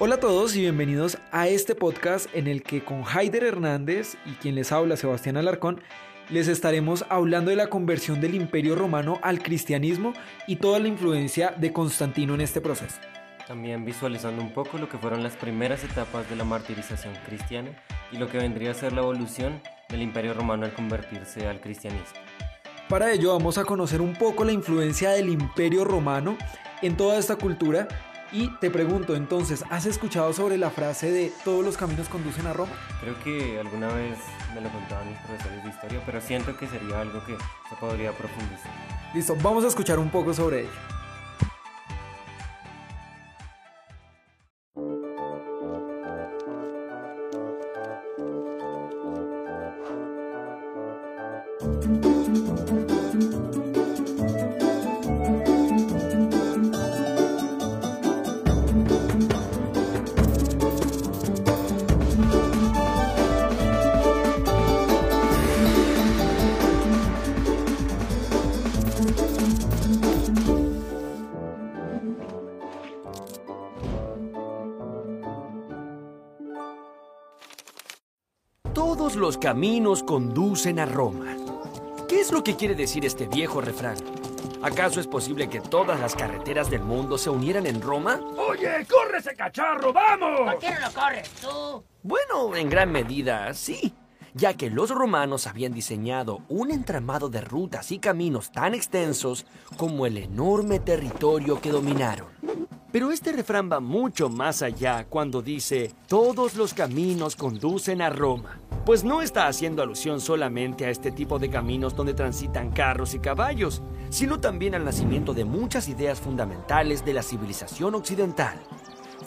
Hola a todos y bienvenidos a este podcast en el que con Haider Hernández y quien les habla Sebastián Alarcón les estaremos hablando de la conversión del imperio romano al cristianismo y toda la influencia de Constantino en este proceso. También visualizando un poco lo que fueron las primeras etapas de la martirización cristiana y lo que vendría a ser la evolución del imperio romano al convertirse al cristianismo. Para ello vamos a conocer un poco la influencia del imperio romano en toda esta cultura y te pregunto entonces, ¿has escuchado sobre la frase de todos los caminos conducen a Roma? Creo que alguna vez me lo contaban mis profesores de historia, pero siento que sería algo que se podría profundizar. Listo, vamos a escuchar un poco sobre ello. Todos los caminos conducen a Roma. ¿Qué es lo que quiere decir este viejo refrán? ¿Acaso es posible que todas las carreteras del mundo se unieran en Roma? Oye, corre ese cacharro, vamos. ¿Por qué no lo corres tú? Bueno, en gran medida sí, ya que los romanos habían diseñado un entramado de rutas y caminos tan extensos como el enorme territorio que dominaron. Pero este refrán va mucho más allá cuando dice, todos los caminos conducen a Roma. Pues no está haciendo alusión solamente a este tipo de caminos donde transitan carros y caballos, sino también al nacimiento de muchas ideas fundamentales de la civilización occidental.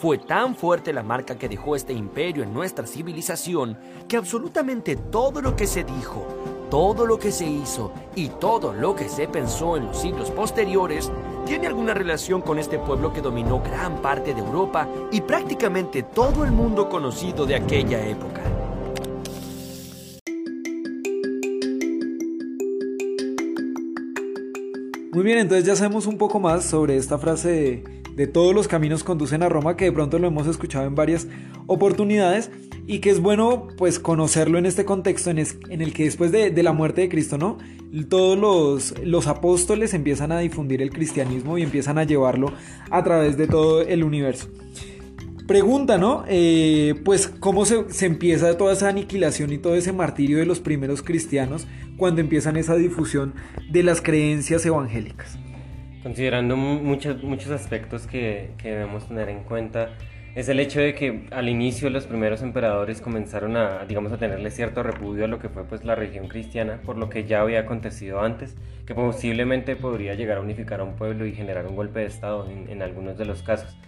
Fue tan fuerte la marca que dejó este imperio en nuestra civilización que absolutamente todo lo que se dijo, todo lo que se hizo y todo lo que se pensó en los siglos posteriores tiene alguna relación con este pueblo que dominó gran parte de Europa y prácticamente todo el mundo conocido de aquella época. Muy bien, entonces ya sabemos un poco más sobre esta frase de, todos los caminos conducen a Roma, que de pronto lo hemos escuchado en varias oportunidades y que es bueno pues conocerlo en este contexto en el que después de, de, la muerte de Cristo, ¿no? Todos los, los apóstoles empiezan a difundir el cristianismo y empiezan a llevarlo a través de todo el universo. Pregunta, ¿no? Eh, pues cómo se, empieza toda esa aniquilación y todo ese martirio de los primeros cristianos cuando empiezan esa difusión de las creencias evangélicas. Considerando muchos, muchos aspectos que, debemos tener en cuenta, es el hecho de que al inicio los primeros emperadores comenzaron a, digamos, a tenerle cierto repudio a lo que fue pues la religión cristiana, por lo que ya había acontecido antes, que posiblemente podría llegar a unificar a un pueblo y generar un golpe de estado en algunos de los casos.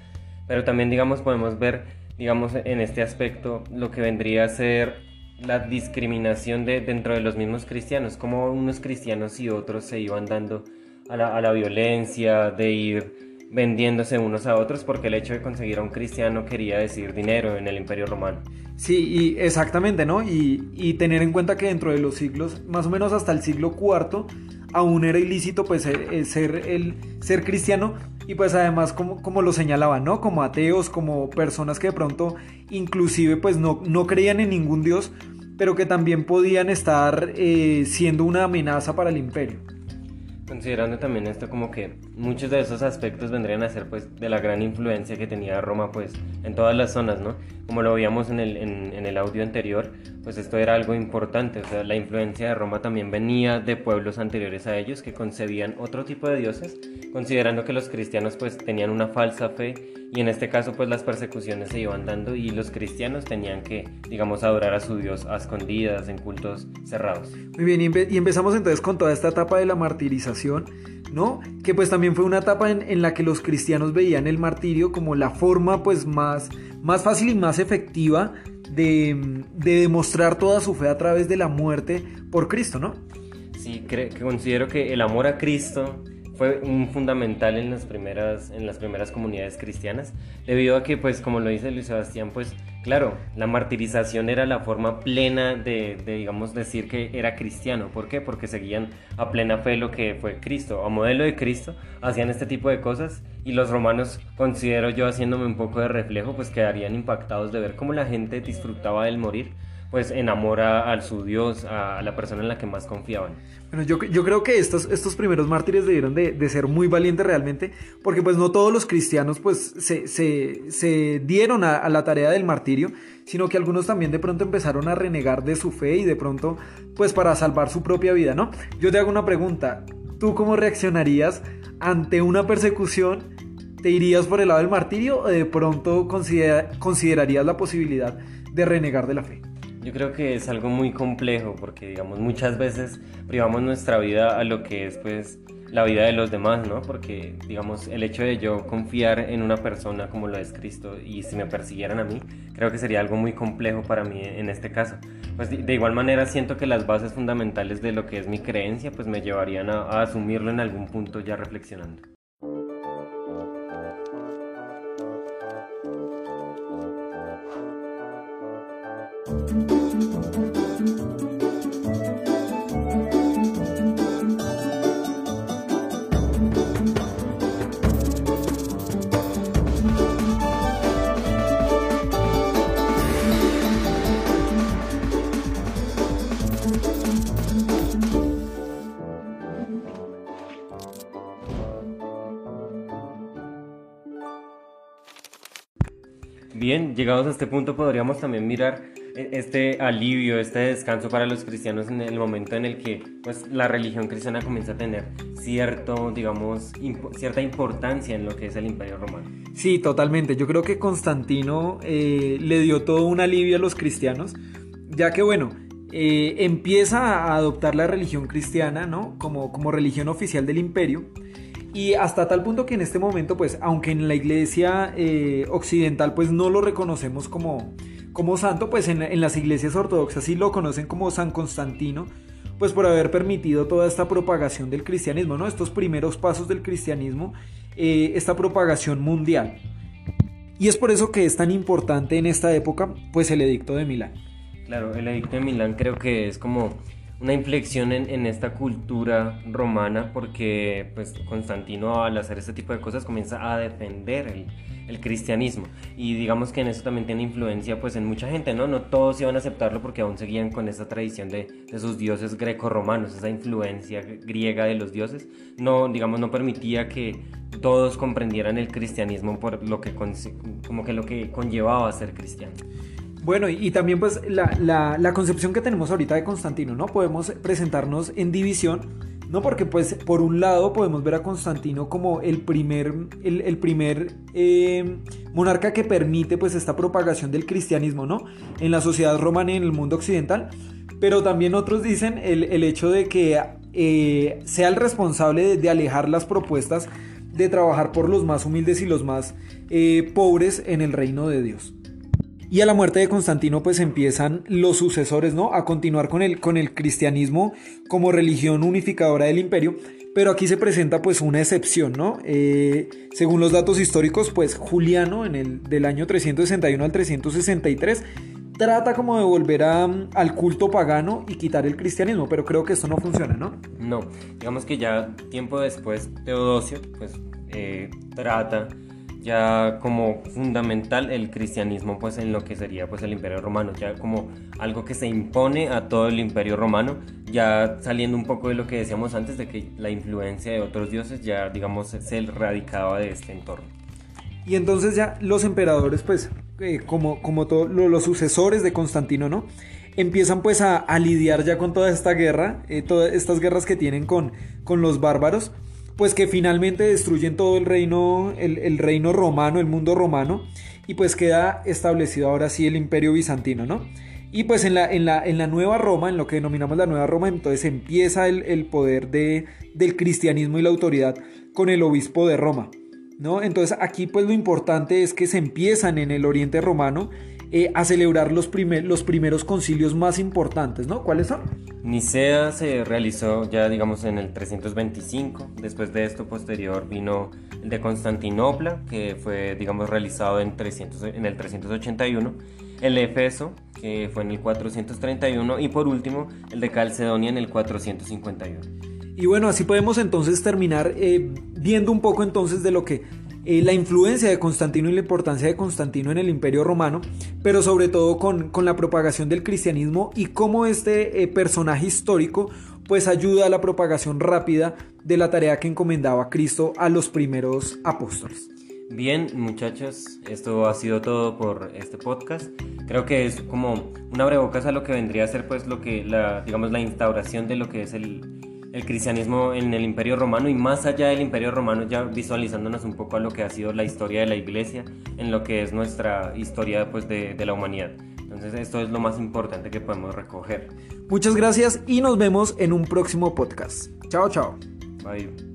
Pero también, digamos, podemos ver, digamos, en este aspecto lo que vendría a ser la discriminación de, dentro de los mismos cristianos, como unos cristianos y otros se iban dando a la, a la violencia, de ir vendiéndose unos a otros porque el hecho de conseguir a un cristiano quería decir dinero en el imperio romano. Sí, y exactamente, ¿no? Y, y, tener en cuenta que dentro de los siglos, más o menos hasta el siglo IV, aún era ilícito pues ser, ser, el, ser cristiano y pues además como, como lo señalaban, ¿no? Como ateos, como personas que de pronto inclusive pues no, no creían en ningún dios, pero que también podían estar eh, siendo una amenaza para el imperio. Considerando también esto como que muchos de esos aspectos vendrían a ser pues de la gran influencia que tenía Roma pues en todas las zonas, ¿no? Como lo veíamos en el, en, el audio anterior, pues esto era algo importante, la influencia de Roma también venía de pueblos anteriores a ellos que concebían otro tipo de dioses, considerando que los cristianos pues tenían una falsa fe y en este caso pues las persecuciones se iban dando y los cristianos tenían que, digamos, adorar a su Dios a escondidas, en cultos cerrados. Muy bien, y, y empezamos entonces con toda esta etapa de la martirización, ¿no? Que pues también fue una etapa en, la que los cristianos veían el martirio como la forma pues más, más fácil y más efectiva de, de demostrar toda su fe a través de la muerte por Cristo, ¿no? Sí, considero que el amor a Cristo fue un fundamental en las primeras, en las primeras comunidades cristianas, debido a que, pues, como lo dice Luis Sebastián, pues, claro, la martirización era la forma plena de, de, digamos, decir que era cristiano. ¿Por qué? Porque seguían a plena fe lo que fue Cristo, a modelo de Cristo, hacían este tipo de cosas y los romanos, considero yo, haciéndome un poco de reflejo, pues quedarían impactados de ver cómo la gente disfrutaba del morir pues enamora a su Dios, a la persona en la que más confiaban. Bueno, yo, yo creo que estos, estos primeros mártires debieron de, de, ser muy valientes realmente, porque pues no todos los cristianos pues se, se, se dieron a, a, la tarea del martirio, sino que algunos también de pronto empezaron a renegar de su fe y de pronto pues para salvar su propia vida, ¿no? Yo te hago una pregunta, ¿tú cómo reaccionarías ante una persecución? ¿Te irías por el lado del martirio o de pronto considera, considerarías la posibilidad de renegar de la fe? Yo creo que es algo muy complejo porque, digamos, muchas veces privamos nuestra vida a lo que es, pues, la vida de los demás, ¿no? Porque, digamos, el hecho de yo confiar en una persona como lo es Cristo y si me persiguieran a mí, creo que sería algo muy complejo para mí en este caso. Pues de igual manera siento que las bases fundamentales de lo que es mi creencia, pues me llevarían a, a asumirlo en algún punto ya reflexionando. Bien, llegados a este punto podríamos también mirar este alivio, este descanso para los cristianos en el momento en el que pues, la religión cristiana comienza a tener cierto, digamos, cierta importancia en lo que es el imperio romano. Sí, totalmente. Yo creo que Constantino eh, le dio todo un alivio a los cristianos, ya que bueno, eh, empieza a adoptar la religión cristiana, ¿no? Como, como religión oficial del imperio. Y hasta tal punto que en este momento, pues, aunque en la iglesia eh, occidental, pues no lo reconocemos como, como santo, pues en, las iglesias ortodoxas sí lo conocen como San Constantino, pues por haber permitido toda esta propagación del cristianismo, ¿no? Estos primeros pasos del cristianismo, eh, esta propagación mundial. Y es por eso que es tan importante en esta época, pues el edicto de Milán. Claro, el edicto de Milán creo que es como una inflexión en, esta cultura romana porque pues Constantino al hacer este tipo de cosas comienza a defender el, cristianismo y digamos que en eso también tiene influencia pues en mucha gente, ¿no? No todos iban a aceptarlo porque aún seguían con esa tradición de, de sus dioses greco-romanos, esa influencia griega de los dioses, no, digamos, no permitía que todos comprendieran el cristianismo por lo que, como que lo que conllevaba ser cristiano. Bueno, y, también pues la, la, concepción que tenemos ahorita de Constantino, ¿no? Podemos presentarnos en división, ¿no? Porque pues por un lado podemos ver a Constantino como el primer, el, primer eh, monarca que permite pues esta propagación del cristianismo, ¿no? En la sociedad romana y en el mundo occidental. Pero también otros dicen el, el hecho de que eh, sea el responsable de, de, alejar las propuestas de trabajar por los más humildes y los más eh, pobres en el reino de Dios. Y a la muerte de Constantino pues empiezan los sucesores, ¿no? A continuar con el, con el cristianismo como religión unificadora del imperio. Pero aquí se presenta pues una excepción, ¿no? Eh, según los datos históricos, pues Juliano en el del año 361 al 363 trata como de volver a, al culto pagano y quitar el cristianismo, pero creo que esto no funciona, ¿no? No, digamos que ya tiempo después Teodosio pues eh, trata ya como fundamental el cristianismo pues en lo que sería pues el imperio romano ya como algo que se impone a todo el imperio romano ya saliendo un poco de lo que decíamos antes de que la influencia de otros dioses ya digamos se radicaba de este entorno. Y entonces ya los emperadores pues eh, como, como todos los sucesores de Constantino no empiezan pues a, a, lidiar ya con toda esta guerra eh, todas estas guerras que tienen con, con los bárbaros pues que finalmente destruyen todo el reino, el, el, reino romano, el mundo romano, y pues queda establecido ahora sí el imperio bizantino, ¿no? Y pues en la, en la, en la nueva Roma, en lo que denominamos la nueva Roma, entonces empieza el, el poder de, del cristianismo y la autoridad con el obispo de Roma, ¿no? Entonces aquí pues lo importante es que se empiezan en el oriente romano eh, a celebrar los, los primeros concilios más importantes, ¿no? ¿Cuáles son? Nicea se realizó ya, digamos, en el 325. Después de esto, posterior, vino el de Constantinopla, que fue, digamos, realizado en, 300, en el 381. El de Efeso, que fue en el 431. Y por último, el de Calcedonia en el 451. Y bueno, así podemos entonces terminar eh, viendo un poco entonces de lo que eh, la influencia de Constantino y la importancia de Constantino en el Imperio Romano, pero sobre todo con, la propagación del cristianismo y cómo este eh, personaje histórico pues ayuda a la propagación rápida de la tarea que encomendaba Cristo a los primeros apóstoles. Bien, muchachos, esto ha sido todo por este podcast. Creo que es como una abrebocas a lo que vendría a ser pues lo que la digamos la instauración de lo que es el el cristianismo en el Imperio Romano y más allá del Imperio Romano ya visualizándonos un poco a lo que ha sido la historia de la Iglesia en lo que es nuestra historia pues de, de la humanidad. Entonces esto es lo más importante que podemos recoger. Muchas gracias y nos vemos en un próximo podcast. Chao, chao. Bye.